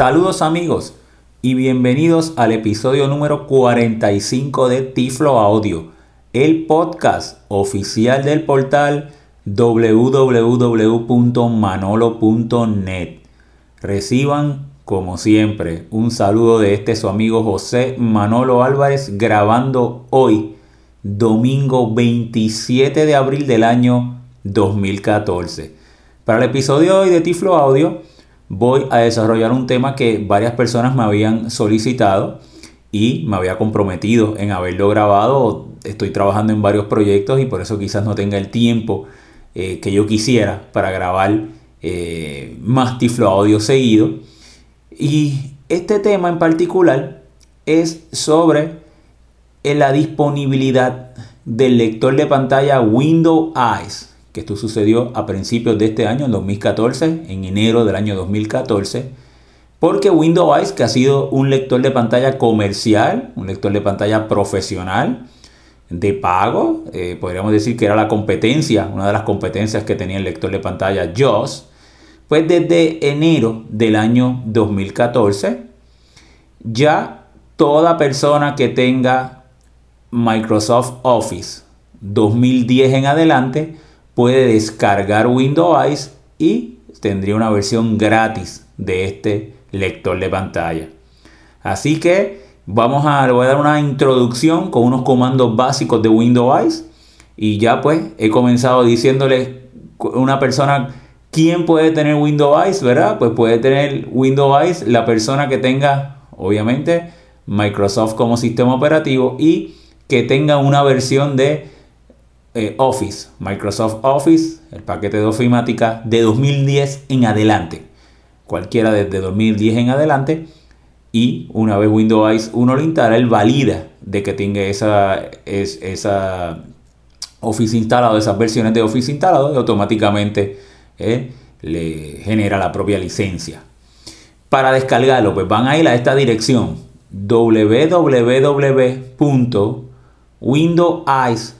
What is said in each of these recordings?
Saludos amigos y bienvenidos al episodio número 45 de Tiflo Audio, el podcast oficial del portal www.manolo.net. Reciban, como siempre, un saludo de este su amigo José Manolo Álvarez grabando hoy, domingo 27 de abril del año 2014. Para el episodio de hoy de Tiflo Audio voy a desarrollar un tema que varias personas me habían solicitado y me había comprometido en haberlo grabado. Estoy trabajando en varios proyectos y por eso quizás no tenga el tiempo eh, que yo quisiera para grabar eh, más Tiflo Audio seguido. Y este tema en particular es sobre eh, la disponibilidad del lector de pantalla Windows Eyes que esto sucedió a principios de este año, en 2014, en enero del año 2014, porque Windows Eyes, que ha sido un lector de pantalla comercial, un lector de pantalla profesional, de pago, eh, podríamos decir que era la competencia, una de las competencias que tenía el lector de pantalla JOS, pues desde enero del año 2014, ya toda persona que tenga Microsoft Office 2010 en adelante, puede descargar Windows y tendría una versión gratis de este lector de pantalla. Así que vamos a, le voy a dar una introducción con unos comandos básicos de Windows y ya pues he comenzado diciéndole una persona quién puede tener Windows ¿verdad? Pues puede tener Windows la persona que tenga obviamente Microsoft como sistema operativo y que tenga una versión de eh, Office, Microsoft Office, el paquete de ofimática de 2010 en adelante. Cualquiera desde 2010 en adelante. Y una vez Windows 1 lo instala, él valida de que tenga esa, esa Office instalado, esas versiones de Office instalado, y automáticamente eh, le genera la propia licencia. Para descargarlo, pues van a ir a esta dirección www.windows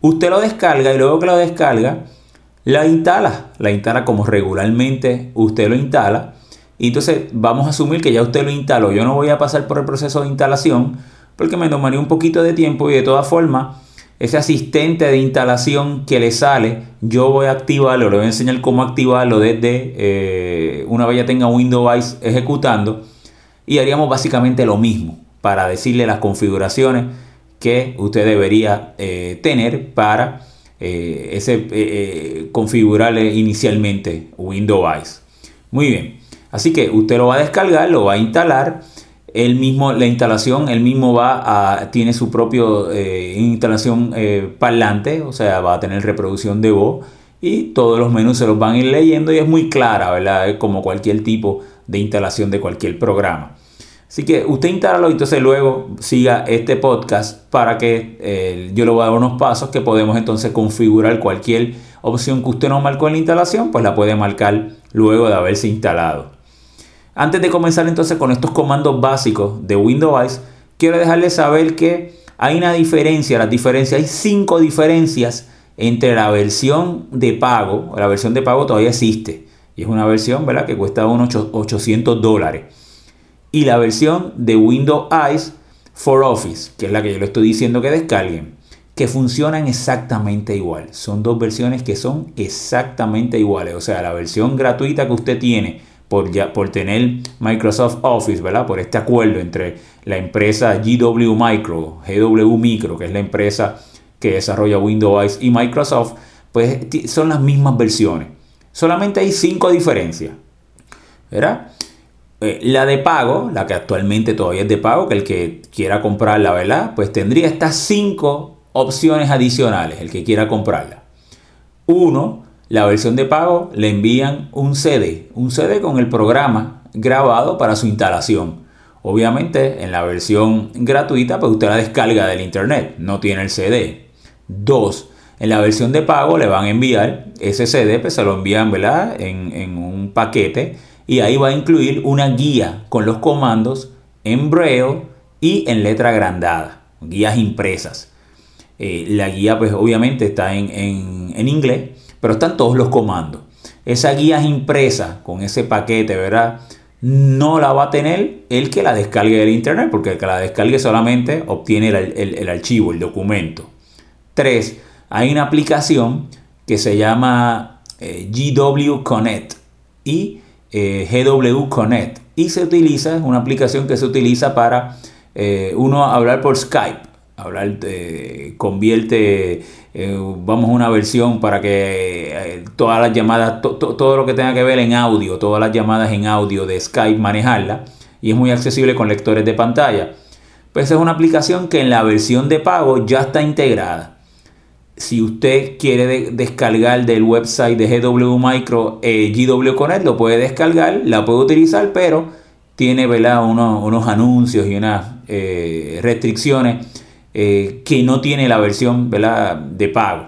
Usted lo descarga y luego que lo descarga, la instala. La instala como regularmente usted lo instala. Y entonces vamos a asumir que ya usted lo instaló. Yo no voy a pasar por el proceso de instalación porque me tomaría un poquito de tiempo y de todas formas ese asistente de instalación que le sale, yo voy a activarlo, le voy a enseñar cómo activarlo desde eh, una vez ya tenga Windows ejecutando y haríamos básicamente lo mismo para decirle las configuraciones que usted debería eh, tener para eh, ese, eh, configurarle inicialmente Windows. Muy bien, así que usted lo va a descargar, lo va a instalar. El mismo, la instalación, el mismo va a, tiene su propio instalación parlante, o sea, va a tener reproducción de voz y todos los menús se los van a ir leyendo y es muy clara, ¿verdad? Como cualquier tipo de instalación de cualquier programa. Así que usted instálalo y entonces luego siga este podcast para que eh, yo le voy a dar unos pasos que podemos entonces configurar cualquier opción que usted no marcó en la instalación, pues la puede marcar luego de haberse instalado. Antes de comenzar entonces con estos comandos básicos de Windows, quiero dejarles saber que hay una diferencia, las diferencias, hay cinco diferencias entre la versión de pago, la versión de pago todavía existe, y es una versión ¿verdad? que cuesta unos 800 dólares y la versión de Windows Eyes for Office, que es la que yo le estoy diciendo que descarguen, que funcionan exactamente igual. Son dos versiones que son exactamente iguales. O sea, la versión gratuita que usted tiene por, ya, por tener Microsoft Office, ¿verdad? Por este acuerdo entre la empresa GW Micro, GW Micro, que es la empresa que desarrolla Windows Eyes y Microsoft, pues son las mismas versiones. Solamente hay cinco diferencias. ¿Verdad? Eh, la de pago, la que actualmente todavía es de pago, que el que quiera comprarla, ¿verdad? Pues tendría estas cinco opciones adicionales, el que quiera comprarla. Uno, la versión de pago le envían un CD, un CD con el programa grabado para su instalación. Obviamente en la versión gratuita pues usted la descarga del internet, no tiene el CD. Dos, en la versión de pago le van a enviar ese CD, pues se lo envían ¿verdad? En un paquete y ahí va a incluir una guía con los comandos en braille y en letra agrandada, guías impresas. Eh, la guía pues obviamente está en, en, inglés, pero están todos los comandos. Esa guía impresa con ese paquete, ¿verdad? No la va a tener el que la descargue del internet, porque el que la descargue solamente obtiene el, archivo, el documento. 3. Hay una aplicación que se llama eh, GW Connect y eh, GW Connect y se utiliza, es una aplicación que se utiliza para eh, uno hablar por Skype, hablar, convierte, eh, vamos una versión para que eh, todas las llamadas, todo lo que tenga que ver en audio, todas las llamadas en audio de Skype manejarla y es muy accesible con lectores de pantalla. Pues es una aplicación que en la versión de pago ya está integrada. Si usted quiere descargar del website de GW Micro GW Connect, lo puede descargar, la puede utilizar, pero tiene Unos, anuncios y unas eh, restricciones eh, que no tiene la versión de pago.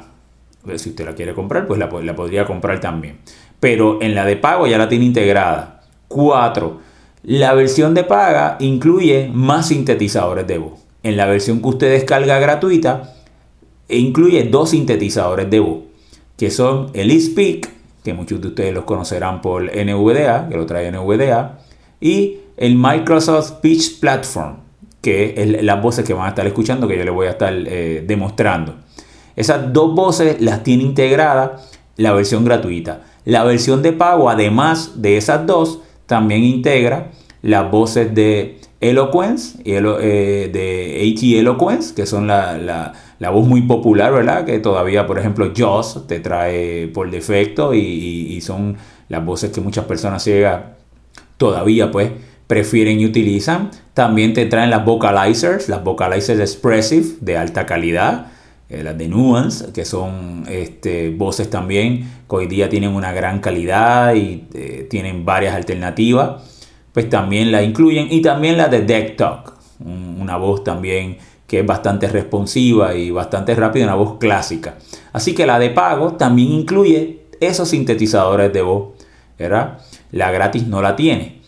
Si usted la quiere comprar, pues la, la, podría comprar también. Pero en la de pago ya la tiene integrada. 4. La versión de paga incluye más sintetizadores de voz. En la versión que usted descarga gratuita, incluye dos sintetizadores de voz, que son el eSpeak, que muchos de ustedes los conocerán por NVDA, que lo trae NVDA, y el Microsoft Speech Platform, que es las voces que van a estar escuchando, que yo les voy a estar eh, demostrando. Esas dos voces las tiene integradas la versión gratuita. La versión de pago, además de esas dos, también integra las voces de Eloquence y eh, de AT Eloquence, que son la, voz muy popular, ¿verdad? Que todavía, por ejemplo, Joss te trae por defecto y, son las voces que muchas personas ciegas todavía, pues, prefieren y utilizan. También te traen las vocalizers, las vocalizers expressive de alta calidad, eh, las de Nuance, que son este, voces también que hoy día tienen una gran calidad y eh, tienen varias alternativas. Pues también la incluyen. Y también la de Deck Talk, una voz también que es bastante responsiva y bastante rápida, una voz clásica. Así que la de pago también incluye esos sintetizadores de voz, ¿verdad? La gratis no la tiene.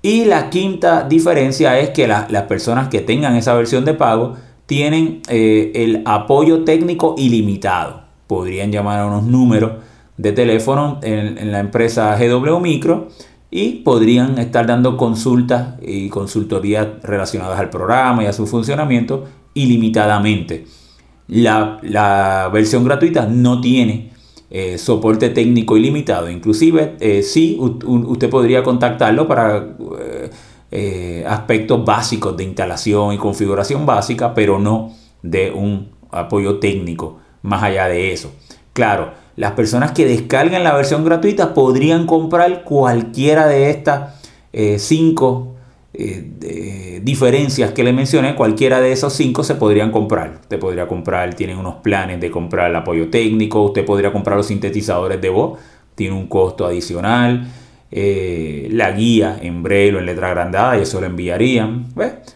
Y la quinta diferencia es que las personas que tengan esa versión de pago tienen eh, el apoyo técnico ilimitado. Podrían llamar a unos números de teléfono en, la empresa GW Micro y podrían estar dando consultas y consultorías relacionadas al programa y a su funcionamiento ilimitadamente. La, la versión gratuita no tiene eh, soporte técnico ilimitado. Inclusive, eh, sí, usted podría contactarlo para eh, aspectos básicos de instalación y configuración básica, pero no de un apoyo técnico más allá de eso. Claro, las personas que descarguen la versión gratuita podrían comprar cualquiera de estas cinco eh, diferencias que le mencioné, cualquiera de esos cinco se podrían comprar. Usted podría comprar, tienen unos planes de comprar el apoyo técnico, usted podría comprar los sintetizadores de voz, tiene un costo adicional. Eh, la guía en braille o en letra agrandada y eso lo enviarían.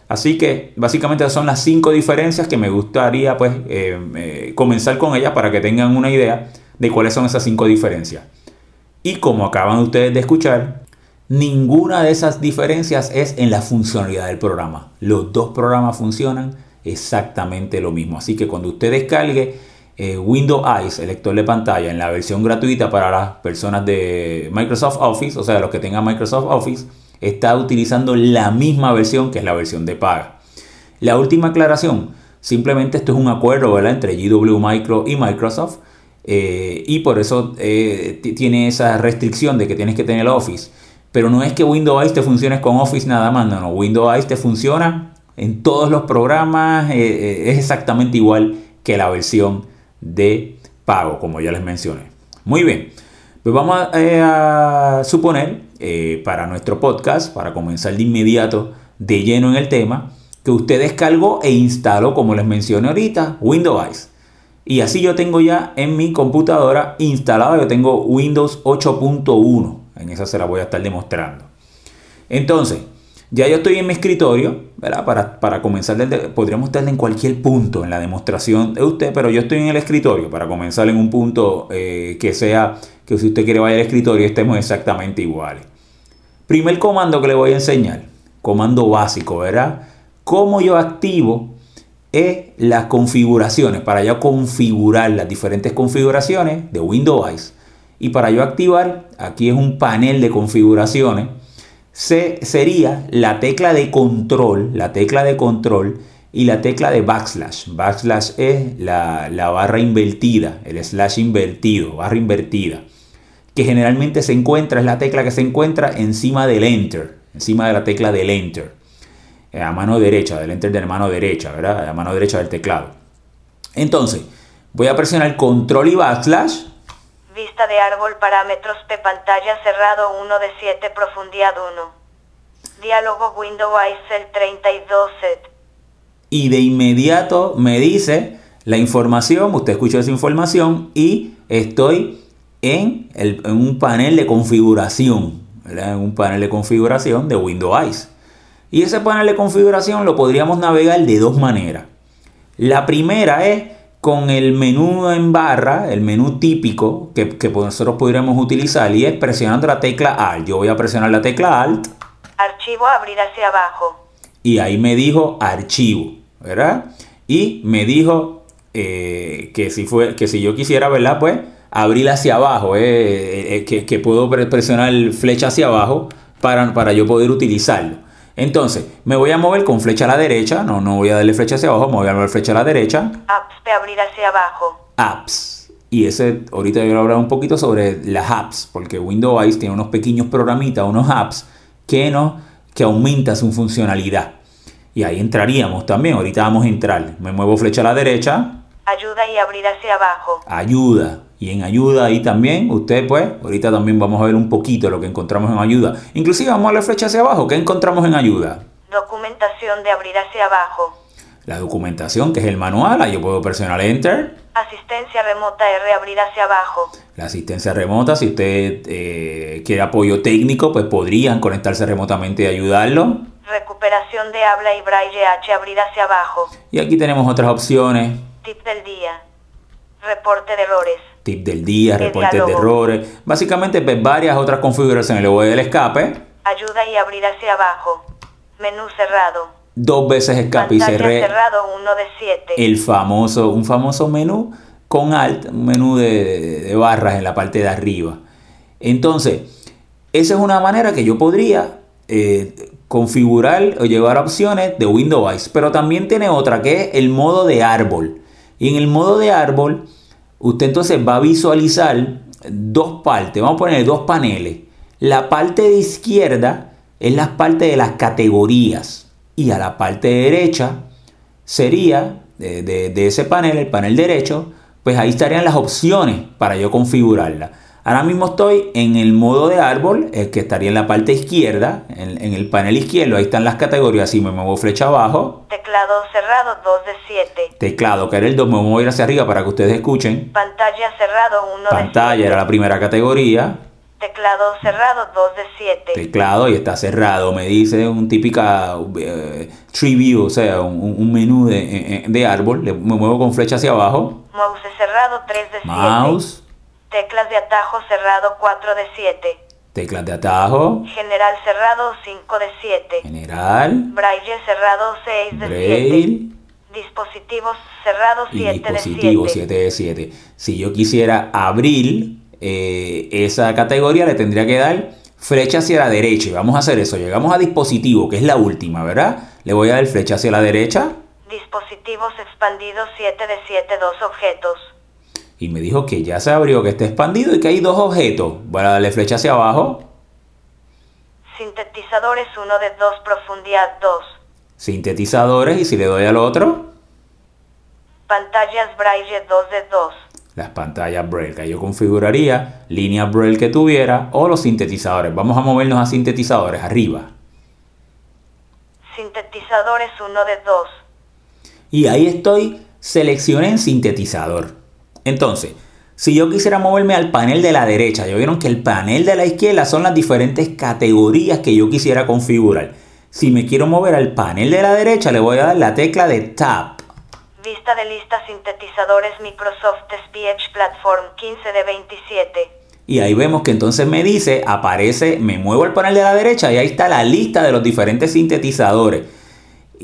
Así que básicamente son las cinco diferencias que me gustaría pues eh, comenzar con ellas para que tengan una idea de cuáles son esas cinco diferencias. Y como acaban ustedes de escuchar, Ninguna de esas diferencias es en la funcionalidad del programa. Los dos programas funcionan exactamente lo mismo. Así que cuando usted descargue eh, Windows Eyes, el lector de pantalla, en la versión gratuita para las personas de Microsoft Office, o sea, los que tengan Microsoft Office, está utilizando la misma versión que es la versión de paga. La última aclaración, simplemente esto es un acuerdo entre GW Micro y Microsoft. Eh, y por eso eh, tiene esa restricción de que tienes que tener Office. Pero no es que Windows Eyes te funcione con Office nada más, no, no. Windows Eyes te funciona en todos los programas, eh, es exactamente igual que la versión de pago, como ya les mencioné. Muy bien, pues vamos a, eh, suponer para nuestro podcast, para comenzar de inmediato de lleno en el tema, que usted descargó e instaló, como les mencioné ahorita, Windows Eyes. Y así yo tengo ya en mi computadora instalado, yo tengo Windows 8.1. En esa se la voy a estar demostrando. Entonces, ya yo estoy en mi escritorio, ¿verdad? Para, para comenzar, desde, podríamos estar en cualquier punto en la demostración de usted, pero yo estoy en el escritorio para comenzar en un punto eh, que sea, que si usted quiere vaya al escritorio estemos exactamente iguales. Primer comando que le voy a enseñar, comando básico, ¿verdad? Cómo yo activo es las configuraciones, para yo configurar las diferentes configuraciones de Windows Y para yo activar, aquí es un panel de configuraciones, se, sería la tecla de control, la tecla de control y la tecla de backslash. Backslash es la, la barra invertida, el slash invertido, barra invertida, que generalmente se encuentra, es la tecla que se encuentra encima del enter, encima de la tecla del enter. Eh, a mano derecha, del enter de la mano derecha, ¿verdad? A mano derecha del teclado. Entonces, voy a presionar control y backslash. Vista de árbol, parámetros P, pantalla cerrado 1 de 7, profundidad 1. Diálogo Windows el 32 set. Y de inmediato me dice la información, usted escucha esa información y estoy en, en un panel de configuración, ¿verdad? En un panel de configuración de Windows y ese panel de configuración lo podríamos navegar de dos maneras. La primera es con el menú en barra, el menú típico que, nosotros podríamos utilizar y es presionando la tecla Alt. Yo voy a presionar la tecla Alt. Archivo abrir hacia abajo. Y ahí me dijo archivo, ¿verdad? Y me dijo eh, que, si fue, que si yo quisiera, ¿verdad? Pues abrir hacia abajo, eh, eh, que, puedo presionar flecha hacia abajo para, para yo poder utilizarlo. Entonces, me voy a mover con flecha a la derecha, no, no voy a darle flecha hacia abajo, me voy a mover flecha a la derecha. Apps, de abrir hacia abajo. Apps. Y ese, ahorita voy a hablar un poquito sobre las apps, porque Windows tiene unos pequeños programitas, unos apps, que, no, que aumentan su funcionalidad. Y ahí entraríamos también, ahorita vamos a entrar. Me muevo flecha a la derecha. Ayuda y abrir hacia abajo. Ayuda. Y en ayuda ahí también, usted pues, ahorita también vamos a ver un poquito lo que encontramos en ayuda. Inclusive vamos a la flecha hacia abajo. ¿Qué encontramos en ayuda? Documentación de abrir hacia abajo. La documentación, que es el manual, ahí yo puedo presionar Enter. Asistencia remota R, abrir hacia abajo. La asistencia remota, si usted eh, quiere apoyo técnico, pues podrían conectarse remotamente y ayudarlo. Recuperación de habla y braille H, abrir hacia abajo. Y aquí tenemos otras opciones. Tip del día. Reporte de errores tip del día, reportes de errores, básicamente pues, varias otras configuraciones. Le voy del escape. Ayuda y abrir hacia abajo. Menú cerrado. Dos veces escape y cerré. cerrado uno de siete. El famoso, un famoso menú con alt, un menú de, barras en la parte de arriba. Entonces, esa es una manera que yo podría eh, configurar o llevar opciones de Windows, pero también tiene otra que es el modo de árbol. Y en el modo de árbol usted entonces va a visualizar dos partes, vamos a poner dos paneles. La parte de izquierda es la parte de las categorías y a la parte derecha sería de, ese panel, el panel derecho, pues ahí estarían las opciones para yo configurarla. Ahora mismo estoy en el modo de árbol, el que estaría en la parte izquierda, en, el panel izquierdo, ahí están las categorías, si me muevo flecha abajo. Teclado cerrado 2 de 7. Teclado, que era el 2, me muevo a ir hacia arriba para que ustedes escuchen. Pantalla cerrado 1 de 7. Pantalla era la primera categoría. Teclado cerrado 2 de 7. Teclado y está cerrado, me dice un típica eh, tree view, o sea, un, menú de, de, árbol. me muevo con flecha hacia abajo. Mouse cerrado 3 de 7. Mouse. Teclas de atajo cerrado 4 de 7. Teclas de atajo. General cerrado 5 de 7. General. Braille cerrado 6 de 7. Dispositivos cerrados 7 de 7. Dispositivo 7 de 7. Si yo quisiera abrir eh, esa categoría, le tendría que dar flecha hacia la derecha. Y vamos a hacer eso. Llegamos a dispositivo, que es la última, ¿verdad? Le voy a dar flecha hacia la derecha. Dispositivos expandidos 7 de 7, dos objetos y me dijo que ya se abrió, que está expandido y que hay dos objetos. Voy a darle flecha hacia abajo. Sintetizadores 1 de 2, profundidad 2. Sintetizadores y si le doy al otro. Pantallas Braille 2 de 2. Las pantallas Braille que yo configuraría, línea Braille que tuviera o los sintetizadores. Vamos a movernos a sintetizadores, arriba. Sintetizadores 1 de 2. Y ahí estoy, seleccioné en sintetizador. Entonces, Si yo quisiera moverme al panel de la derecha, ya vieron que el panel de la izquierda son las diferentes categorías que yo quisiera configurar. Si me quiero mover al panel de la derecha, le voy a dar la tecla de Tab. Vista de lista sintetizadores Microsoft Speech Platform 15 de 27. Y ahí vemos que entonces me dice, aparece, me muevo al panel de la derecha y ahí está la lista de los diferentes sintetizadores.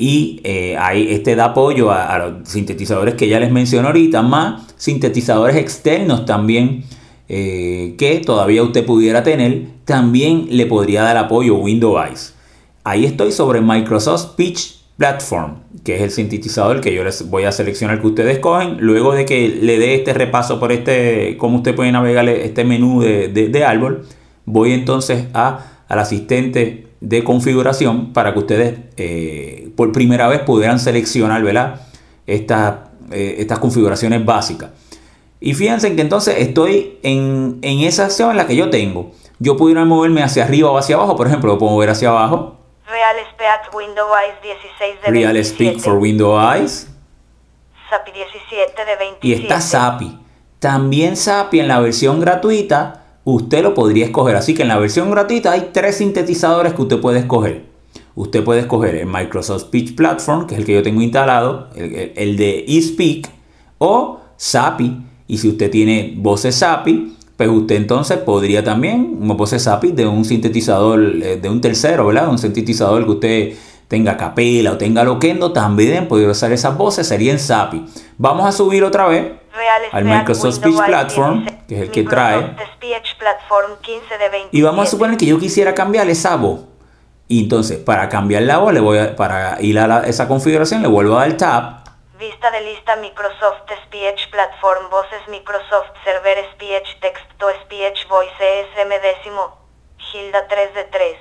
Y eh, ahí este da apoyo a, los sintetizadores que ya les mencioné ahorita, más sintetizadores externos también eh, que todavía usted pudiera tener. También le podría dar apoyo Windows. Ahí estoy sobre Microsoft Speech Platform, que es el sintetizador que yo les voy a seleccionar que ustedes cogen. Luego de que le dé este repaso por este, cómo usted puede navegar este menú de, de, de árbol, voy entonces a, al asistente de configuración para que ustedes eh, por primera vez pudieran seleccionar ¿verdad? Esta, eh, estas configuraciones básicas. Y fíjense que entonces estoy en, en, esa acción en la que yo tengo. Yo pudiera moverme hacia arriba o hacia abajo, por ejemplo, lo puedo mover hacia abajo. Real Speak Windows 16 de Real 27. Speak for Windows SAPI 17 de 27. y está SAPI. También SAPI en la versión gratuita usted lo podría escoger. Así que en la versión gratuita hay tres sintetizadores que usted puede escoger. Usted puede escoger el Microsoft Speech Platform, que es el que yo tengo instalado, el, de eSpeak, o SAPI. Y si usted tiene voces SAPI, pues usted entonces podría también, como voces SAPI de un sintetizador, eh, de un tercero, ¿verdad? Un sintetizador que usted tenga capela o tenga loquendo, también podría usar esas voces, sería en SAPI. Vamos a subir otra vez Real al Microsoft Windows Speech Platform, 16. que es el que Microsoft trae. Speech Platform 15 de 27. Y vamos a suponer que yo quisiera cambiar esa voz. Y entonces, para cambiar la voz, le voy a, para ir a la- esa configuración, le vuelvo a dar Tab. Vista de lista Microsoft Speech Platform Voces Microsoft Server Speech Text to Speech Voice ESM décimo Gilda 3 de 3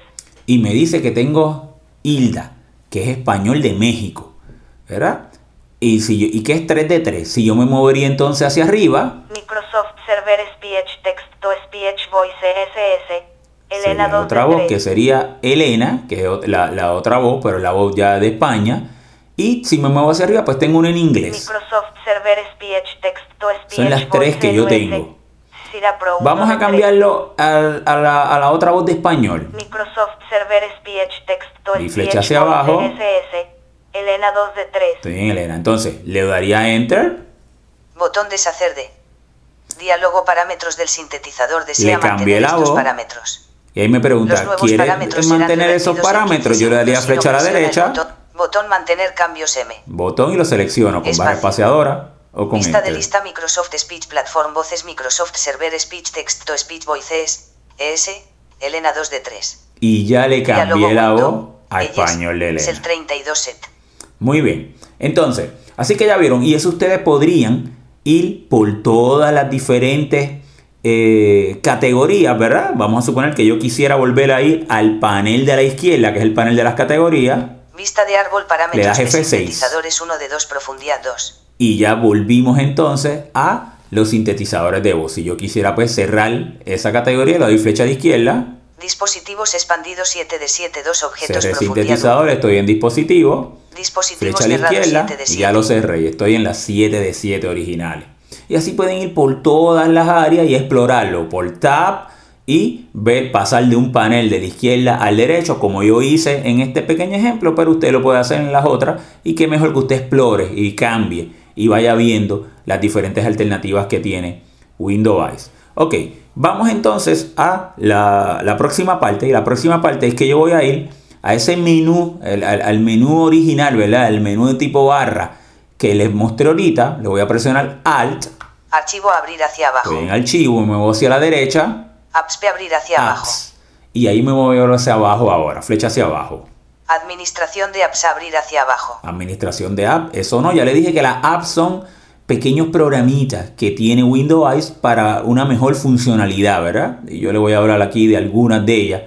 Y me dice que tengo Hilda, que es español de México. ¿Verdad? Y, si yo, y que es 3 de 3. Si yo me movería entonces hacia arriba, Microsoft Server Speech Text to Speech Voice ESS Elena sería 2 otra de voz, 3 que sería Elena, que es la, la otra voz, pero la voz ya de España. Y si me muevo hacia arriba, pues tengo una en inglés. Microsoft Server Speech Text to Speech Son las tres que yo tengo. Vamos 1 a de 3. cambiarlo a, la, a la otra voz de español. Microsoft Server Speech Text to Y Speech flecha hacia Voice abajo. SS Elena 2 de 3 Estoy bien, Elena. Entonces, le daría Enter. Botón deshacer de. Diálogo parámetros del sintetizador desea Le cambié mantener la estos voz. parámetros. Y ahí me pregunta, nuevos ¿quiere parámetros serán mantener esos parámetros? 15 Yo le daría flecha a la derecha, Botón, botón mantener cambios M. botón y lo selecciono con barra espaciadora o con Lista de lista Microsoft Speech Platform Voces Microsoft Server Speech Text to Speech Voices ES Elena 2 de 3. Y ya le cambié Diálogo la voz a español de Es el Elena. 32 set. Muy bien. Entonces, así que ya vieron, y eso ustedes podrían ir por todas las diferentes eh, categorías, ¿verdad? Vamos a suponer que yo quisiera volver a ir al panel de la izquierda, que es el panel de las categorías, Vista de árbol parámetros das de F6. sintetizadores 1 de 2 profundidad 2. y ya volvimos entonces a los sintetizadores de voz. Si yo quisiera pues cerrar esa categoría, le doy flecha de izquierda, Dispositivos expandidos 7 de 7 2 objetos cerré sintetizador, estoy en dispositivo, 1. Dispositivos flecha cerrados izquierda 7 de y 7. ya lo cerré y estoy en las 7 de 7 originales. Y así pueden ir por todas las áreas y explorarlo. Por tab y ver pasar de un panel de la izquierda al derecho como yo hice en este pequeño ejemplo, pero usted lo puede hacer en las otras. Y que mejor que usted explore y cambie y vaya viendo las diferentes alternativas que tiene Windows. Eyes. Ok, vamos entonces a la, la próxima parte. Y la próxima parte es que yo voy a ir a ese menú, el- al, al menú original, ¿verdad? El menú de tipo barra que les mostré ahorita, le voy a presionar Alt, Archivo abrir hacia abajo. estoy en archivo, me muevo hacia la derecha, Apps abrir hacia abajo. Y ahí me muevo hacia abajo ahora, flecha hacia abajo. Administración de apps abrir hacia abajo. Administración de app, eso no, ya le dije que las apps son pequeños programitas que tiene Windows Eyes para una mejor funcionalidad, ¿verdad? Y yo le voy a hablar aquí de algunas de ellas.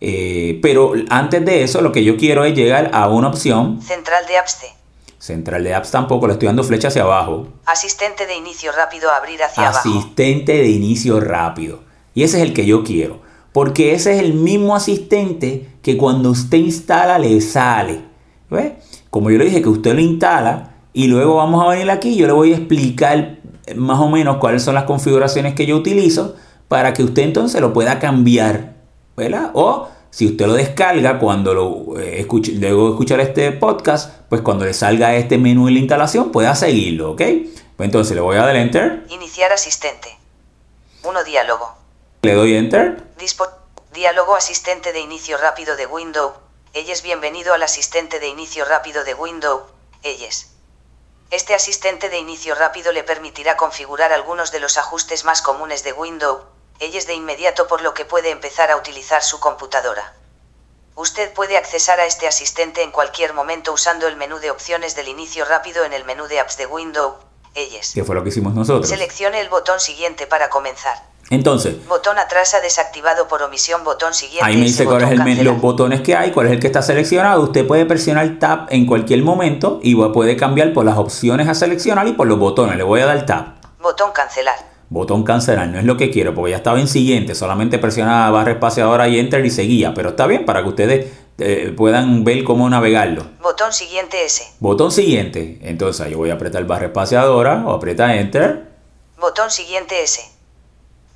Eh, pero antes de eso, lo que yo quiero es llegar a una opción. Central de apps. Central de apps tampoco, le estoy dando flecha hacia abajo. Asistente de inicio rápido abrir hacia abajo. Asistente de inicio rápido. Y ese es el que yo quiero. Porque ese es el mismo asistente que cuando usted instala le sale. ¿Ve? Como yo le dije que usted lo instala y luego vamos a venir aquí, yo le voy a explicar más o menos cuáles son las configuraciones que yo utilizo para que usted entonces lo pueda cambiar, ¿verdad? O si usted lo descarga cuando lo eh, escuche, luego de escuchar este podcast, pues cuando le salga este menú en la instalación pueda seguirlo, ¿ok? Pues entonces le voy a dar Enter. Iniciar asistente. 1 diálogo. Le doy Enter. Dispo diálogo asistente de inicio rápido de Windows. Elles bienvenido al asistente de inicio rápido de Windows. Elles. Este asistente de inicio rápido le permitirá configurar algunos de los ajustes más comunes de Windows ellos de inmediato por lo que puede empezar a utilizar su computadora. Usted puede accesar a este asistente en cualquier momento usando el menú de opciones del inicio rápido en el menú de apps de Windows. Ellos. ¿Qué fue lo que hicimos nosotros? Seleccione el botón siguiente para comenzar. Entonces, Botón atrás ha desactivado por omisión botón siguiente. ahí me dice cuál es el men- los botones que hay, cuál es el que está seleccionado. Usted puede presionar Tab en cualquier momento y puede cambiar por las opciones a seleccionar y por los botones. Le voy a dar Tab. Botón cancelar. Botón cancelar, no es lo que quiero porque ya estaba en siguiente, solamente presionaba barra espaciadora y enter y seguía, pero está bien para que ustedes eh, puedan ver cómo navegarlo. Botón siguiente S. Botón siguiente, entonces yo voy a apretar barra espaciadora o aprieta enter. Botón siguiente S.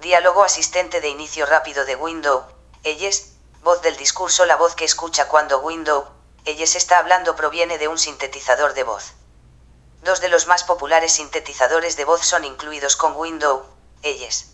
Diálogo asistente de inicio rápido de Windows. Elles. Voz del discurso. La voz que escucha cuando Windows. Elles está hablando proviene de un sintetizador de voz. Dos de los más populares sintetizadores de voz son incluidos con Windows. Elles.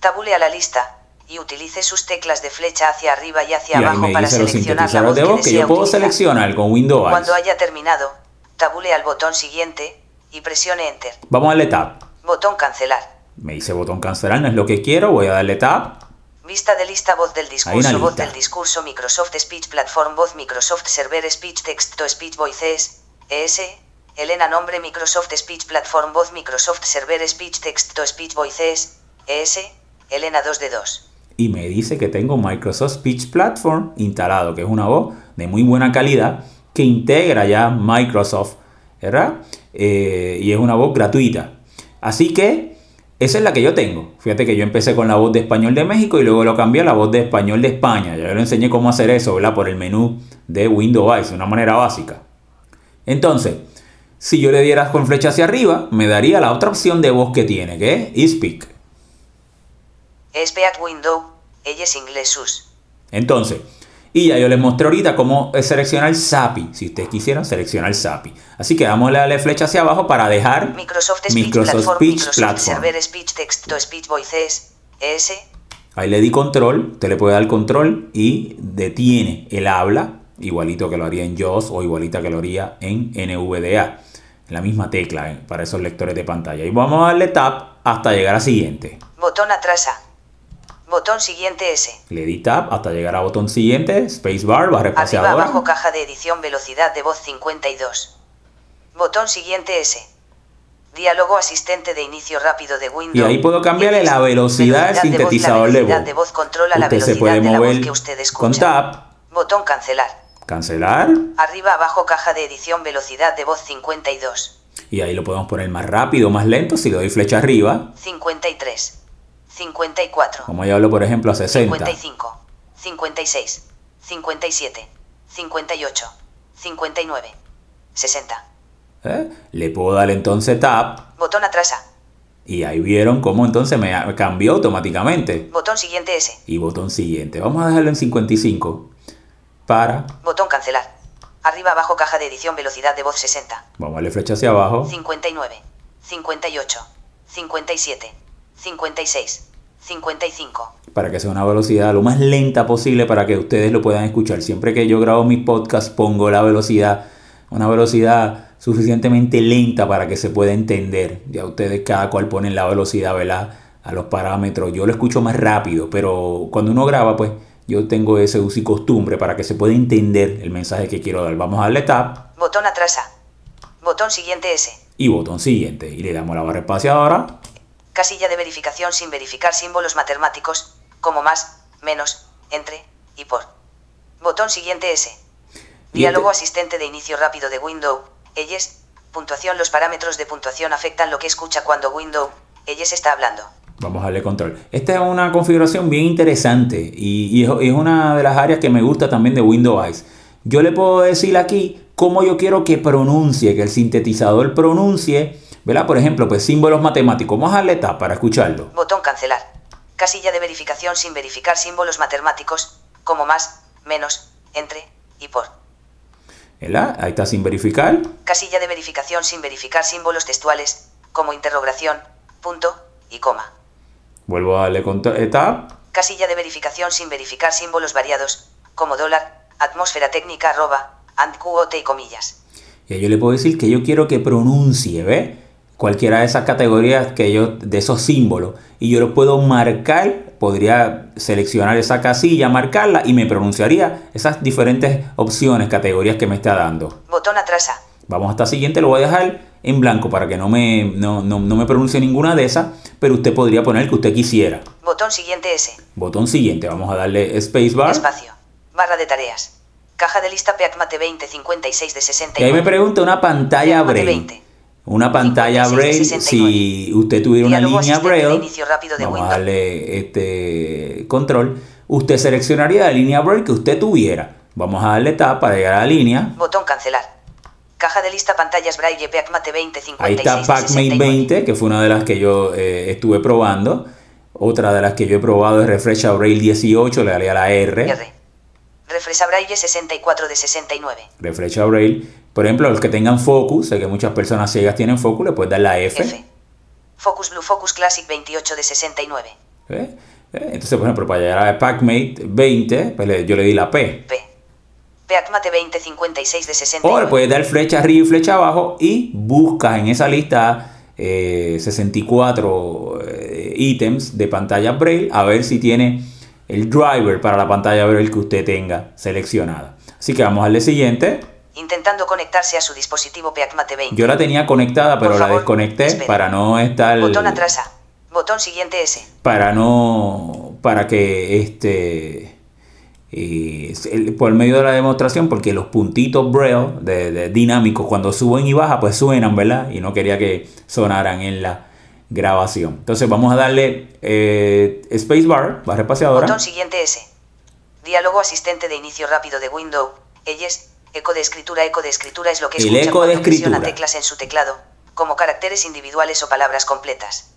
Tabule a la lista y utilice sus teclas de flecha hacia arriba y hacia Y abajo para seleccionar la voz de que voz que yo puedo utilizar. seleccionar con Windows. Cuando haya terminado, tabule al botón siguiente y presione Enter. Vamos a darle tab. Botón cancelar. Me dice botón cancelar, no es lo que quiero, voy a darle tab. Vista de lista voz del discurso voz del discurso Microsoft Speech Platform voz Microsoft Server Speech Text to Speech Voices ES Elena nombre Microsoft Speech Platform voz Microsoft Server Speech Text to Speech Voices ES Elena 2 de 2 y me dice que tengo Microsoft Speech Platform instalado, que es una voz de muy buena calidad que integra ya Microsoft, ¿verdad? Eh, y es una voz gratuita. Así que esa es la que yo tengo. Fíjate que yo empecé con la voz de español de México y luego lo cambié a la voz de español de España. Ya le enseñé cómo hacer eso, ¿verdad? Por el menú de Windows de una manera básica. Entonces, si yo le diera con flecha hacia arriba, me daría la otra opción de voz que tiene, que es Speak. Speak Window Elles Inglés Sus Entonces, y ya yo les mostré ahorita cómo seleccionar SAPI, si ustedes quisieran seleccionar SAPI. Así que vamos a darle flecha hacia abajo para dejar Microsoft Speech Microsoft Platform Speech Microsoft Platform. Server Speech Text to Speech Voices ES Ahí le di control, usted le puede dar control y detiene el habla, igualito que lo haría en JAWS o igualita que lo haría en NVDA. La misma tecla eh, para esos lectores de pantalla. Y vamos a darle tab hasta llegar a siguiente. Botón atrás A Botón siguiente S Le di tab hasta llegar a botón siguiente, spacebar, barra Arriba espaciadora. abajo caja de edición velocidad de voz 52. Botón siguiente S. Diálogo asistente de inicio rápido de Windows. Y ahí puedo cambiarle la velocidad del Velocidad de voz, la sintetizador de velocidad voz. de voz controla la Usted se velocidad de la voz que usted con escucha. tab, Botón cancelar. Cancelar, Arriba abajo caja de edición velocidad de voz 52. y ahí lo podemos poner más rápido, más lento. Si le doy flecha arriba, 53. 54. como yo hablo por ejemplo a 60. 55. 56. 57. 58. 59. 60. ¿eh? Le puedo dar entonces tab, Botón atrás A. y ahí vieron cómo entonces me me cambió automáticamente. Botón siguiente S. Y botón siguiente. Vamos a dejarlo en 55 para, Botón cancelar. Arriba abajo caja de edición velocidad de voz 60. vamos a darle flecha hacia abajo. 59. 58. 57. 56. 55. para que sea una velocidad lo más lenta posible para que ustedes lo puedan escuchar. Siempre que yo grabo mis podcasts pongo la velocidad, una velocidad suficientemente lenta para que se pueda entender. Ya ustedes cada cual ponen la velocidad, ¿verdad? A los parámetros. Yo lo escucho más rápido, pero cuando uno graba, pues yo tengo ese uso y costumbre para que se pueda entender el mensaje que quiero dar. Vamos a darle tap Botón atrás A. Botón siguiente S. y botón siguiente. Y le damos la barra espaciadora. Casilla de verificación sin verificar símbolos matemáticos, como más, menos, entre y por. Botón siguiente S. Diálogo este- asistente de inicio rápido de Windows. Elles. Puntuación. Los parámetros de puntuación afectan lo que escucha cuando Windows. Elles está hablando. Vamos a darle control. Esta es una configuración bien interesante y, y es, es una de las áreas que me gusta también de Windows Eyes. Yo le puedo decir aquí cómo yo quiero que pronuncie, que el sintetizador pronuncie ¿verdad? Por ejemplo, pues símbolos matemáticos. Vamos a darle tap para escucharlo. Botón cancelar. Casilla de verificación sin verificar símbolos matemáticos, como más, menos, entre y por. ¿Verdad? Ahí está sin verificar. Casilla de verificación sin verificar símbolos textuales, como interrogación, punto y coma. Vuelvo a darle con eh. Casilla de verificación sin verificar símbolos variados, como dólar, atmósfera técnica, arroba, and QOT y comillas. Y yo le puedo decir que yo quiero que pronuncie, ¿ve? Cualquiera de esas categorías que yo, de esos símbolos. Y yo lo puedo marcar, podría seleccionar esa casilla, marcarla y me pronunciaría esas diferentes opciones, categorías que me está dando. Botón atrás A. Vamos hasta siguiente, lo voy a dejar en blanco para que no me, no, no, no me pronuncie ninguna de esas, pero usted podría poner el que usted quisiera. Botón siguiente S. Botón siguiente, vamos a darle spacebar. Espacio. Barra de tareas. Caja de lista PEACMATE 20 56 de 69. Y ahí me pregunta una pantalla Braille. 20. Una pantalla 56 de Braille, 69. si usted tuviera una línea de Braille, rápido de vamos a darle este control, usted seleccionaría la línea Braille que usted tuviera. Vamos a darle tab para llegar a la línea. Botón cancelar. Caja de lista pantallas Braille PEACMATE 20 Ahí 56 está de PacMate 69. 20, que fue una de las que yo eh, estuve probando. Otra de las que yo he probado es Refresh a Braille 18, le daré a la R. R. Refresca Braille 64 de 69. Refresh a Braille. Por ejemplo, los que tengan Focus, sé que muchas personas ciegas tienen Focus, le puedes dar la F. F. Focus Blue Focus Classic 28 de 69. ¿eh? Eh, Entonces, por ejemplo, para llegar a PacMate 20, pues yo le di la P. P. PEACMATE 20 56 de O le 69. puedes dar flecha arriba y flecha abajo y buscas en esa lista eh, 64 eh, ítems de pantalla Braille a ver si tiene el driver para la pantalla Braille que usted tenga seleccionada. Así que vamos a darle siguiente. Intentando conectarse a su dispositivo PEACMATE 20. Yo la tenía conectada, pero Por la favor, desconecté para no estar Botón atrás A. Botón siguiente S. para no para que este eh, el- por medio de la demostración porque los puntitos braille de, de dinámicos cuando suben y bajan pues suenan verdad y no quería que sonaran en la grabación entonces vamos a darle eh, spacebar barra espaciadora Botón siguiente S. Diálogo asistente de inicio rápido de Windows. Ellos. Eco de escritura. Eco de escritura es lo que El escucha eco de presiona escritura. teclas en su teclado, como caracteres individuales o palabras completas.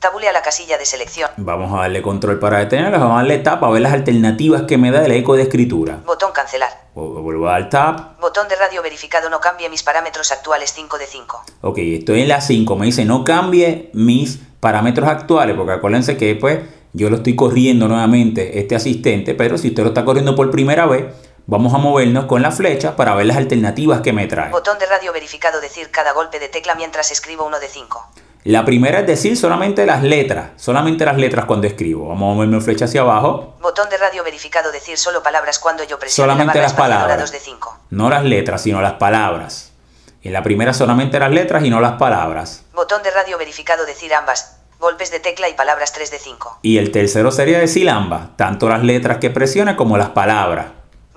Tabule a la casilla de selección. vamos a darle control para detenerlo vamos a darle tab a ver las alternativas que me da el eco de escritura Botón cancelar. Vu- vuelvo a dar tab Botón de radio verificado no cambie mis parámetros actuales 5 de 5. Ok, estoy en la 5. Me dice no cambie mis parámetros actuales, porque acuérdense que pues yo lo estoy corriendo nuevamente este asistente, pero si usted lo está corriendo por primera vez, vamos a movernos con la flecha para ver las alternativas que me trae. Botón de radio verificado decir cada golpe de tecla mientras escribo 1 de 5. La primera es decir solamente las letras, solamente las letras cuando escribo. Vamos a moverme flecha hacia abajo, Botón de radio verificado decir solo palabras cuando yo presione solamente la barra las palabras. 2 de 5. No las letras, sino las palabras. En la primera solamente las letras y no las palabras. Botón de radio verificado decir ambas. Golpes de tecla y palabras 3 de 5. Y el tercero sería decir ambas, tanto las letras que presione como las palabras.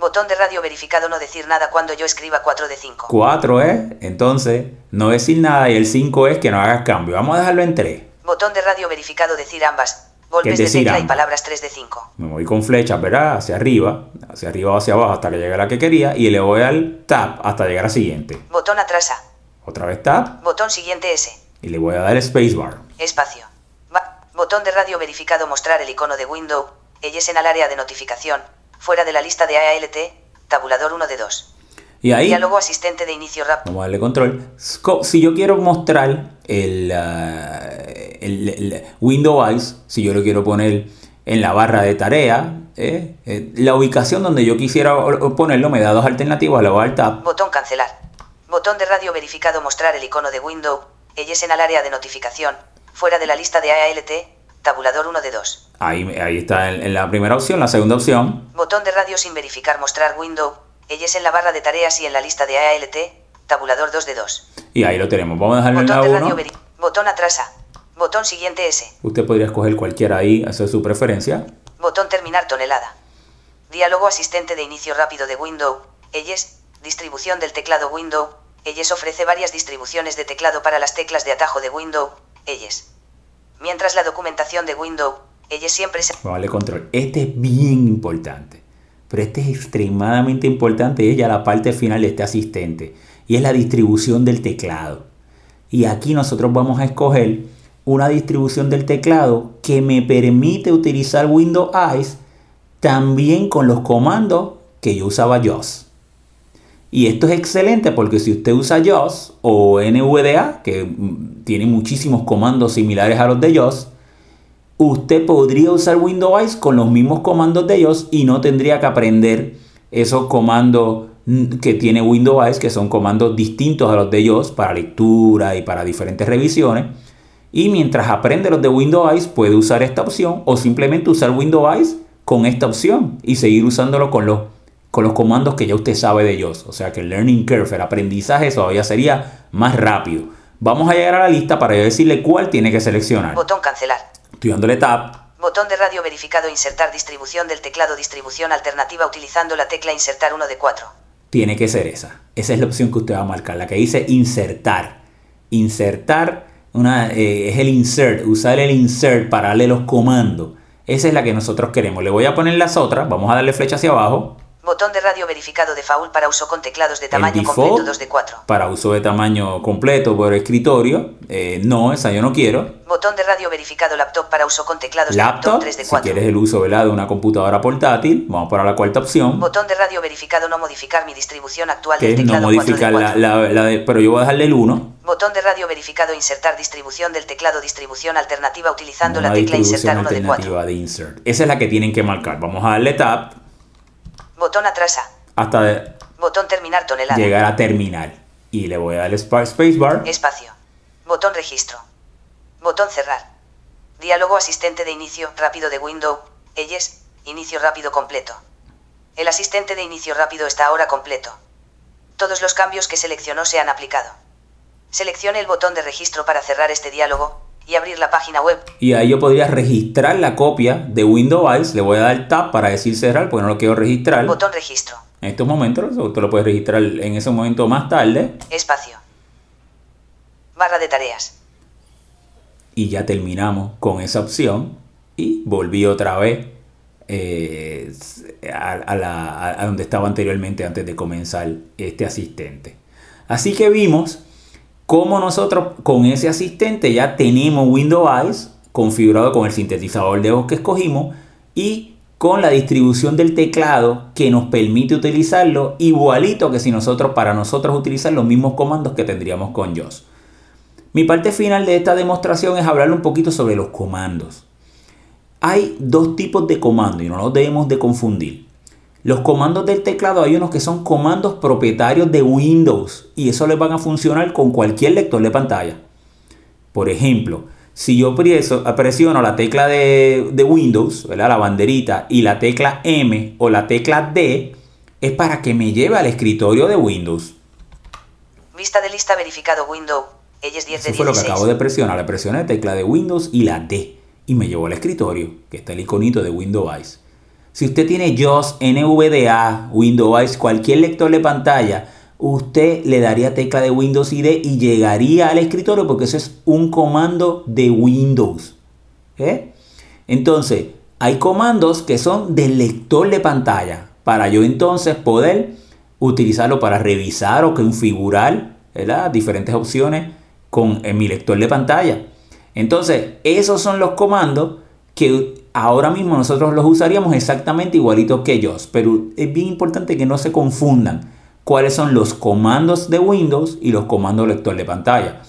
Botón de radio verificado no decir nada cuando yo escriba 4 de 5. 4 es, entonces, no decir nada y el 5 es que no hagas cambio. Vamos a dejarlo en 3. Botón de radio verificado decir ambas. Golpes ¿Qué es de decir tecla y palabras 3 de 5. Me voy con flechas, ¿verdad? Hacia arriba, hacia arriba o hacia abajo hasta que llegue a la que quería y le voy al tab hasta llegar a siguiente. Botón atrás A. Otra vez tab Botón siguiente S. y le voy a dar spacebar. Espacio. Ba- Botón de radio verificado mostrar el icono de Windows. Ellos en el área de notificación. Fuera de la lista de AALT. Tabulador 1 de 2. Y ahí Diálogo asistente de inicio rápido. vamos a darle control. Si yo quiero mostrar el, ah, el, el Windows si yo lo quiero poner en la barra de tarea, eh, eh, la ubicación donde yo quisiera ponerlo me da dos alternativas. Le voy tab Botón cancelar. Botón de radio verificado mostrar el icono de Windows. Ellos en el área de notificación. Fuera de la lista de AALT. Tabulador 1 de 2. Ahí, ahí está en, en la primera opción, la segunda opción. Botón de radio sin verificar mostrar Windows. Ellos en la barra de tareas y en la lista de AALT. Tabulador 2 de 2. Y ahí lo tenemos. Vamos a dejarlo en Botón la de radio 1. veri- Botón atrás A. Botón siguiente S. Usted podría escoger cualquiera ahí, hacer su preferencia. Botón terminar tonelada. Diálogo asistente de inicio rápido de Windows. Ellos. Distribución del teclado Windows. Ellos ofrece varias distribuciones de teclado para las teclas de atajo de Windows. Ellos. Mientras la documentación de Windows. Ellos siempre se... Darle control. Este es bien importante. Pero este es extremadamente importante. Es ya la parte final de este asistente. Y es la distribución del teclado. Y aquí nosotros vamos a escoger una distribución del teclado que me permite utilizar Windows Eyes también con los comandos que yo usaba JOS. Y esto es excelente porque si usted usa JOS o NVDA, que mm, tiene muchísimos comandos similares a los de JOS, usted podría usar Windows con los mismos comandos de JOS y no tendría que aprender esos comandos mm, que tiene Windows que son comandos distintos a los de JOS para lectura y para diferentes revisiones. Y mientras aprende los de Windows puede usar esta opción o simplemente usar Windows con esta opción y seguir usándolo con los con los comandos que ya usted sabe de ellos. O sea que el learning curve, el aprendizaje todavía sería más rápido. Vamos a llegar a la lista para decirle cuál tiene que seleccionar. Botón cancelar. Estoy dándole tab. Botón de radio verificado insertar distribución del teclado distribución alternativa utilizando la tecla insertar 1 de 4. Tiene que ser esa. Esa es la opción que usted va a marcar, la que dice insertar. Insertar una, eh, es el insert, usar el insert para darle los comandos. Esa es la que nosotros queremos. Le voy a poner las otras, vamos a darle flecha hacia abajo Botón de radio verificado de faul para uso con teclados de tamaño completo 2 de 4. Para uso de tamaño completo por escritorio. Eh, no, esa yo no quiero. Botón de radio verificado laptop para uso con teclados laptop, de 3 de 4. Si quieres el uso ¿verdad? de una computadora portátil, vamos para la cuarta opción. Botón de radio verificado no modificar mi distribución actual del teclado no modificar 4 de 4. La, la, de, pero yo voy a dejarle el 1. Botón de radio verificado insertar distribución del teclado distribución alternativa utilizando la tecla insertar 1 de 4. De insert. Esa es la que tienen que marcar. Vamos a darle tab. Botón atrasa hasta de Botón terminar tonelada. llegar a terminar. Y le voy a dar spacebar. Espacio. Botón registro. Botón cerrar. Diálogo asistente de inicio rápido de Windows. Elles. Inicio rápido completo. El asistente de inicio rápido está ahora completo. Todos los cambios que seleccionó se han aplicado. Seleccione el botón de registro para cerrar este diálogo y abrir la página web. Y ahí yo podría registrar la copia de Windows. Le voy a dar tab para decir cerrar porque no lo quiero registrar. Botón registro. En estos momentos, usted lo puede registrar en ese momento más tarde. Espacio. Barra de tareas. Y ya terminamos con esa opción. Y volví otra vez eh, a, la, a donde estaba anteriormente antes de comenzar este asistente. Así que vimos cómo nosotros con ese asistente ya tenemos Windows Eyes configurado con el sintetizador de voz que escogimos y con la distribución del teclado que nos permite utilizarlo igualito que si nosotros para nosotros utilizar los mismos comandos que tendríamos con JOS. Mi parte final de esta demostración es hablar un poquito sobre los comandos. Hay dos tipos de comandos y no los debemos de confundir. Los comandos del teclado hay unos que son comandos propietarios de Windows y eso les van a funcionar con cualquier lector de pantalla. Por ejemplo, si yo presiono la tecla de, Windows, la banderita, y la tecla M o la tecla D, es para que me lleve al escritorio de Windows. Vista de lista verificado Windows. Ella 10 de Eso fue lo que acabo de presionar. Le presioné la tecla de Windows y la D. Y me llevó al escritorio, que está el iconito de Windows Eyes. Si usted tiene JOS, NVDA, Windows cualquier lector de pantalla, usted le daría tecla de Windows ID y llegaría al escritorio porque ese es un comando de Windows. ¿eh? Entonces, hay comandos que son del lector de pantalla para yo entonces poder utilizarlo para revisar o configurar diferentes opciones con mi lector de pantalla. Entonces, esos son los comandos que ahora mismo nosotros los usaríamos exactamente igualitos que ellos, pero es bien importante que no se confundan cuáles son los comandos de Windows y los comandos lector de pantalla.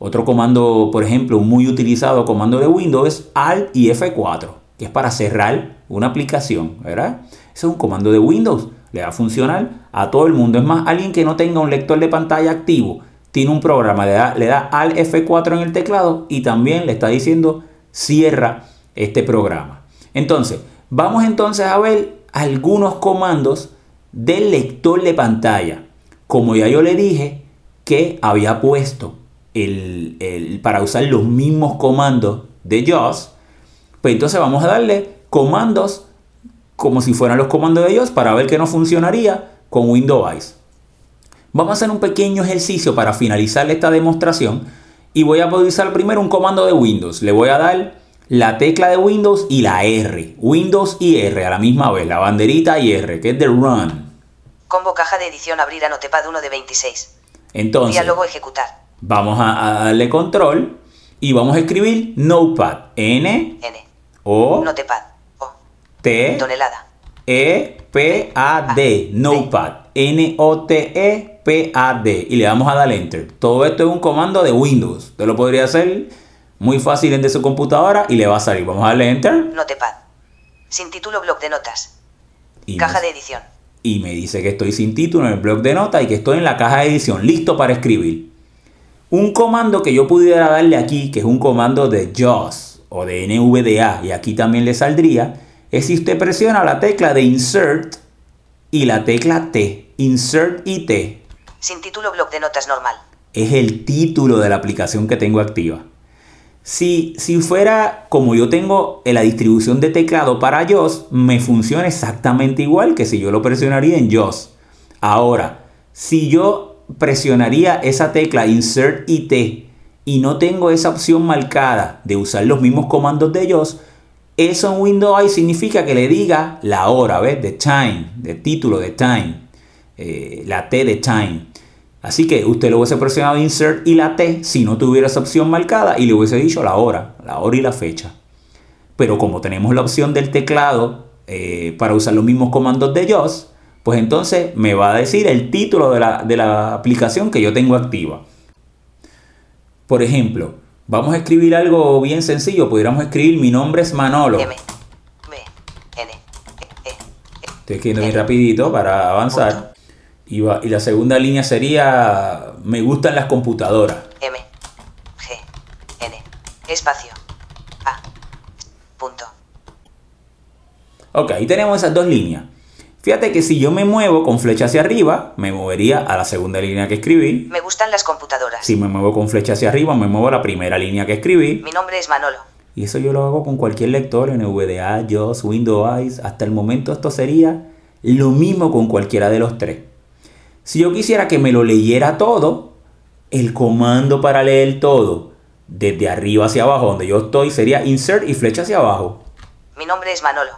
Otro comando, por ejemplo, muy utilizado comando de Windows es Alt y F4, que es para cerrar una aplicación, ¿verdad? Es un comando de Windows, le va a funcionar a todo el mundo. Es más, alguien que no tenga un lector de pantalla activo, tiene un programa, le da, le da Alt F4 en el teclado y también le está diciendo cierra este programa. Entonces, vamos entonces a ver algunos comandos del lector de pantalla. Como ya yo le dije que había puesto el, para usar los mismos comandos de JAWS, pues entonces vamos a darle comandos como si fueran los comandos de JAWS para ver que no funcionaría con Windows. Vamos a hacer un pequeño ejercicio para finalizar esta demostración y voy a utilizar primero un comando de Windows. Le voy a dar la tecla de Windows y la R. Windows y R a la misma vez, la banderita y R, que es de Run. Combo caja de edición abrir a Notepad 1 de 26. Entonces. Diálogo ejecutar. Vamos a, a darle control y vamos a escribir Notepad. N N. O Notepad. O. T Tonelada. E P A D. Notepad. N O T E P A D. Y le damos a dar enter. Todo esto es un comando de Windows. Usted lo podría hacer muy fácil desde su computadora y le va a salir. Vamos a darle enter. Notepad. Sin título, bloc de notas. Y Caja me- de edición. y me dice que estoy sin título en el blog de notas y que estoy en la caja de edición, listo para escribir. Un comando que yo pudiera darle aquí, que es un comando de JAWS o de NVDA, y aquí también le saldría, es si usted presiona la tecla de Insert y la tecla T. Insert y T Sin título, bloc de notas normal. es el título de la aplicación que tengo activa. Si, si fuera como yo tengo en la distribución de teclado para JAWS, me funciona exactamente igual que si yo lo presionaría en JAWS. Ahora, si yo presionaría esa tecla Insert IT y no tengo esa opción marcada de usar los mismos comandos de JAWS, eso en Windows I significa que le diga la hora, ¿ves? De time, de título de time, eh, la T de time. Así que usted lo hubiese presionado Insert y la T si no tuviera esa opción marcada y le hubiese dicho la hora, la hora y la fecha. Pero como tenemos la opción del teclado eh, para usar los mismos comandos de JAWS, pues entonces me va a decir el título de la, de la aplicación que yo tengo activa. Por ejemplo, vamos a escribir algo bien sencillo. Pudiéramos escribir mi nombre es Manolo. N. E. E. Estoy escribiendo bien rapidito para avanzar. Y, va- y la segunda línea sería me gustan las computadoras. M. G. N. Espacio. A. Punto. Ok, ahí tenemos esas dos líneas. Fíjate que si yo me muevo con flecha hacia arriba, me movería a la segunda línea que escribí. Me gustan las computadoras. Si me muevo con flecha hacia arriba, me muevo a la primera línea que escribí. Mi nombre es Manolo. Y eso yo lo hago con cualquier lector, NVDA, JAWS, Windows Eyes. Hasta el momento esto sería lo mismo con cualquiera de los tres. Si yo quisiera que me lo leyera todo, el comando para leer todo, desde arriba hacia abajo, donde yo estoy, sería insert y flecha hacia abajo. Mi nombre es Manolo.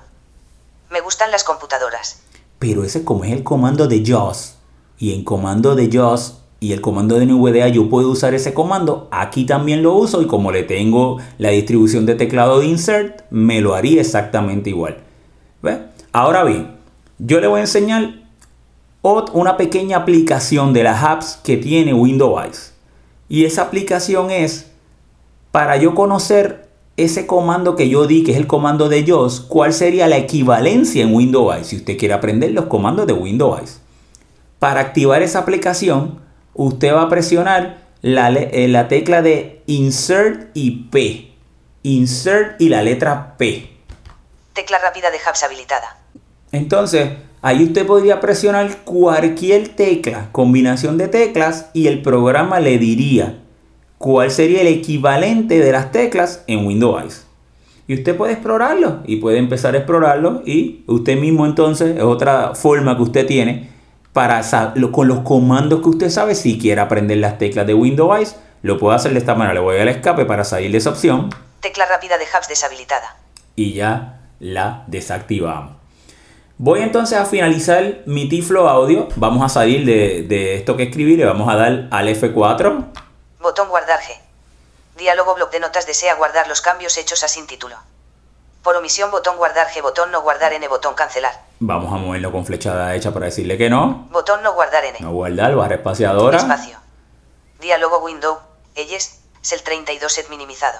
Me gustan las computadoras. Pero ese como es el comando de JAWS y en comando de JAWS y el comando de NVDA yo puedo usar ese comando, aquí también lo uso y como le tengo la distribución de teclado de insert, me lo haría exactamente igual. ¿Ve? Ahora bien, yo le voy a enseñar una pequeña aplicación de las apps que tiene Windows. Y esa aplicación es para yo conocer ese comando que yo di, que es el comando de JAWS, cuál sería la equivalencia en Windows si usted quiere aprender los comandos de Windows. Para activar esa aplicación, usted va a presionar la, eh, la tecla de Insert y P. Insert y la letra P. Tecla rápida de Hubs habilitada. Entonces, ahí usted podría presionar cualquier tecla, combinación de teclas, y el programa le diría cuál sería el equivalente de las teclas en Windows. Y usted puede explorarlo y puede empezar a explorarlo y usted mismo entonces es otra forma que usted tiene para con los comandos que usted sabe si quiere aprender las teclas de Windows lo puede hacer de esta manera. Le voy al escape para salir de esa opción Tecla rápida de Hubs deshabilitada. y ya la desactivamos. Voy entonces a finalizar mi Tiflo audio. Vamos a salir de, de esto que escribí. Le vamos a dar al F4. Botón guardar G. Diálogo bloc de notas desea guardar los cambios hechos a sin título. Por omisión botón guardar G botón no guardar N botón cancelar. Vamos a moverlo con flecha derecha para decirle que no. Botón no guardar N. No guardar, barra espaciadora. Espacio. Diálogo window. Elles. Cell 32 set minimizado.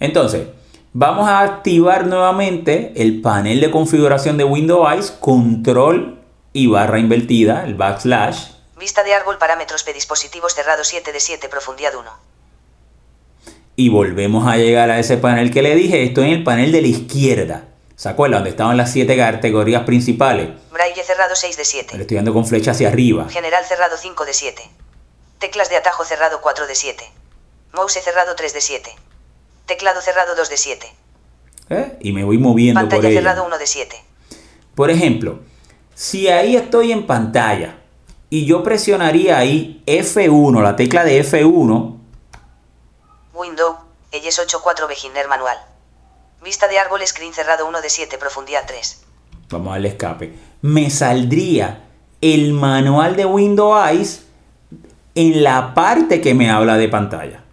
Entonces, vamos a activar nuevamente el panel de configuración de Windows control y barra invertida, el backslash. Vista de árbol parámetros P dispositivos cerrado 7 de 7 profundidad 1. Y volvemos a llegar a ese panel que le dije. Estoy en el panel de la izquierda. ¿Se acuerdan? Donde estaban las siete categorías principales. Braille cerrado 6 de Le 7. estoy dando con flecha hacia arriba. General cerrado 5 de 7. Teclas de atajo cerrado 4 de 7. Mouse cerrado 3 de 7. Teclado cerrado 2 de 7. ¿eh? Y me voy moviendo por Pantalla ella. cerrado 1 de 7. Por ejemplo, si ahí estoy en pantalla y yo presionaría ahí F1, la tecla de F1, Window, Elles 8.4 Beginner manual. Vista de árbol screen cerrado 1 de 7 profundidad 3. vamos a darle escape, me saldría el manual de Windows Eyes en la parte que me habla de pantalla.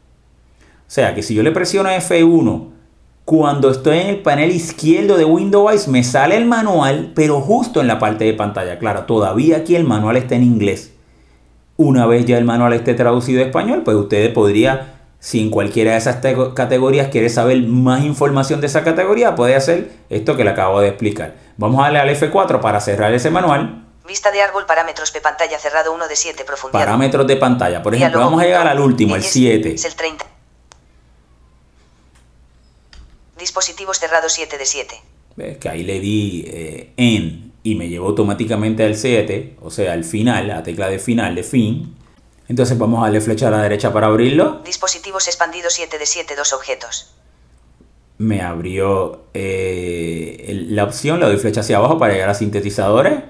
O sea que si yo le presiono F1 cuando estoy en el panel izquierdo de Windows me sale el manual, pero justo en la parte de pantalla. Claro, todavía aquí el manual está en inglés. Una vez ya el manual esté traducido a español, pues ustedes podría, si en cualquiera de esas categorías quiere saber más información de esa categoría, puede hacer esto que le acabo de explicar. Vamos a darle al F4 para cerrar ese manual. Vista de árbol, parámetros de pantalla cerrado 1 de 7, profundidad. Parámetros de pantalla. Por ejemplo, vamos a llegar al último, el 7. Es el 30. Dispositivos cerrados 7 de 7. ¿Ves? Que ahí le di eh, en y me llevó automáticamente al 7, o sea, al final, la tecla de final, de fin. Entonces vamos a darle flecha a la derecha para abrirlo. Dispositivos expandidos 7 de 7, dos objetos. Me abrió eh, la opción, le doy flecha hacia abajo para llegar a sintetizadores.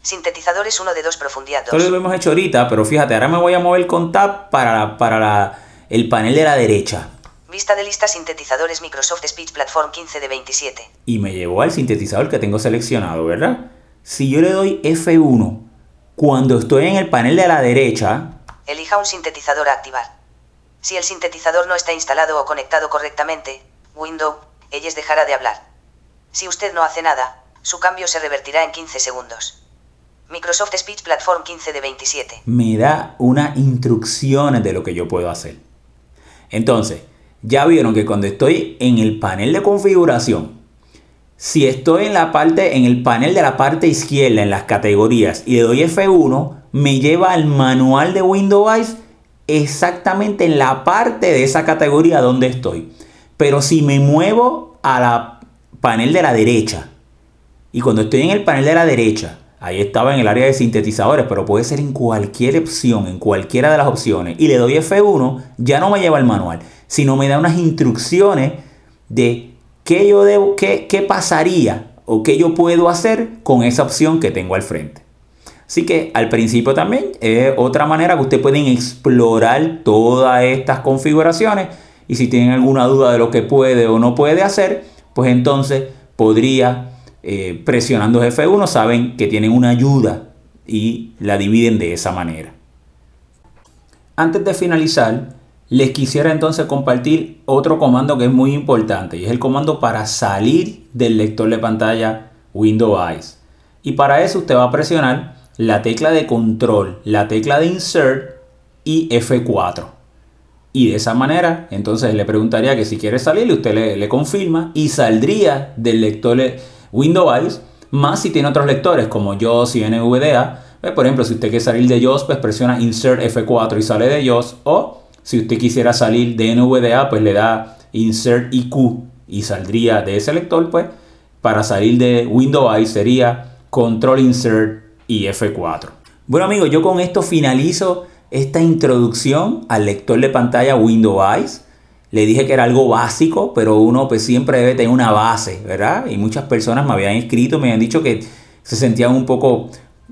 Sintetizadores 1 de 2, profundidad 2. Esto lo hemos hecho ahorita, pero fíjate, ahora me voy a mover con Tab para, para el panel de la derecha. Vista de lista sintetizadores Microsoft Speech Platform 15 de 27. Y me llevó al sintetizador que tengo seleccionado, ¿verdad? Si yo le doy F1 cuando estoy en el panel de la derecha... Elija un sintetizador a activar. Si el sintetizador no está instalado o conectado correctamente, Windows, ellos dejará de hablar. Si usted no hace nada, su cambio se revertirá en 15 segundos. Microsoft Speech Platform 15 de 27. Me da unas instrucciones de lo que yo puedo hacer. Entonces, ya vieron que cuando estoy en el panel de configuración, si estoy en la parte, en el panel de la parte izquierda, en las categorías, y le doy F1, me lleva al manual de Windows exactamente en la parte de esa categoría donde estoy. Pero si me muevo a la panel de la derecha, y cuando estoy en el panel de la derecha, ahí estaba en el área de sintetizadores, pero puede ser en cualquier opción, en cualquiera de las opciones, y le doy F1, ya no me lleva al manual sino me da unas instrucciones de qué yo debo, qué, qué pasaría o qué yo puedo hacer con esa opción que tengo al frente. Así que al principio también es otra manera que ustedes pueden explorar todas estas configuraciones y si tienen alguna duda de lo que puede o no puede hacer, pues entonces podría eh, presionando F1 saben que tienen una ayuda y la dividen de esa manera. Antes de finalizar, les quisiera entonces compartir otro comando que es muy importante y es el comando para salir del lector de pantalla Windows Eyes. Y para eso usted va a presionar la tecla de control, la tecla de insert y F4. Y de esa manera, entonces le preguntaría que si quiere salir, usted le, confirma y saldría del lector Windows Eyes, más si tiene otros lectores como JOS y NVDA. Pues, por ejemplo, si usted quiere salir de JOS, pues presiona Insert F4 y sale de JOS. O si usted quisiera salir de NVDA, pues le da Insert IQ y saldría de ese lector, pues para salir de Windows I sería Control Insert y F4. Bueno amigos, yo con esto finalizo esta introducción al lector de pantalla Windows Eyes. Le dije que era algo básico, pero uno pues siempre debe tener una base, ¿verdad? Y muchas personas me habían escrito, me habían dicho que se sentían un poco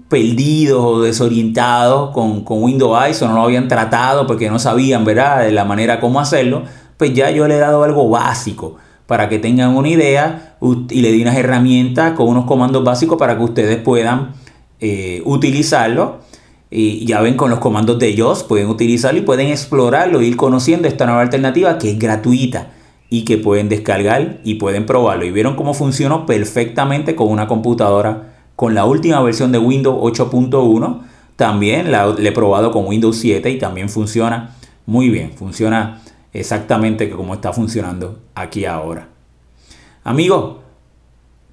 perdidos o desorientados con, con Windows Eyes o no lo habían tratado porque no sabían, ¿verdad?, de la manera como hacerlo, pues ya yo le he dado algo básico para que tengan una idea y le di unas herramientas con unos comandos básicos para que ustedes puedan eh, utilizarlo. Y ya ven con los comandos de ellos pueden utilizarlo y pueden explorarlo, ir conociendo esta nueva alternativa que es gratuita y que pueden descargar y pueden probarlo. Y vieron cómo funcionó perfectamente con una computadora con la última versión de Windows 8.1. También la, he probado con Windows 7 y también funciona muy bien. Funciona exactamente como está funcionando aquí ahora. Amigos,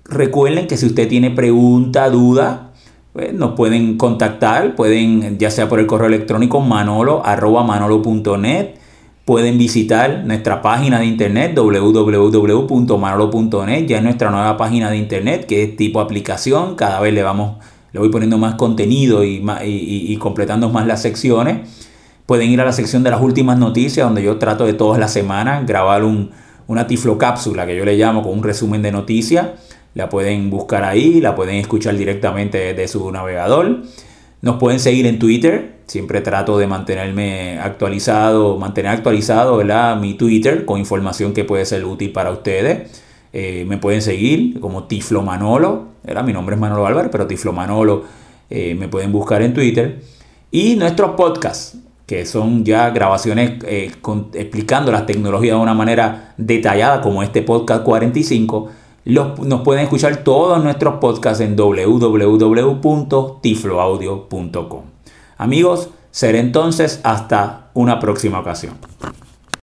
recuerden que si usted tiene pregunta, duda, pues nos pueden contactar, pueden ya sea por el correo electrónico manolo manolo.net Pueden visitar nuestra página de internet www.manolo.net, ya es nuestra nueva página de internet que es tipo aplicación, cada vez le vamos le voy poniendo más contenido y, completando más las secciones. Pueden ir a la sección de las últimas noticias, donde yo trato de todas las semanas grabar un, una tiflocápsula que yo le llamo con un resumen de noticias. La pueden buscar ahí, la pueden escuchar directamente desde su navegador. Nos pueden seguir en Twitter. Siempre trato de mantenerme actualizado, mantener actualizado ¿verdad? mi Twitter con información que puede ser útil para ustedes. Eh, me pueden seguir como Tiflo Manolo. Mi nombre es Manolo Álvarez, pero Tiflo Manolo eh, me pueden buscar en Twitter. Y nuestros podcasts, que son ya grabaciones eh, explicando las tecnologías de una manera detallada, como este podcast 45, nos pueden escuchar todos nuestros podcasts en www.tifloaudio.com. Amigos, seré entonces hasta una próxima ocasión.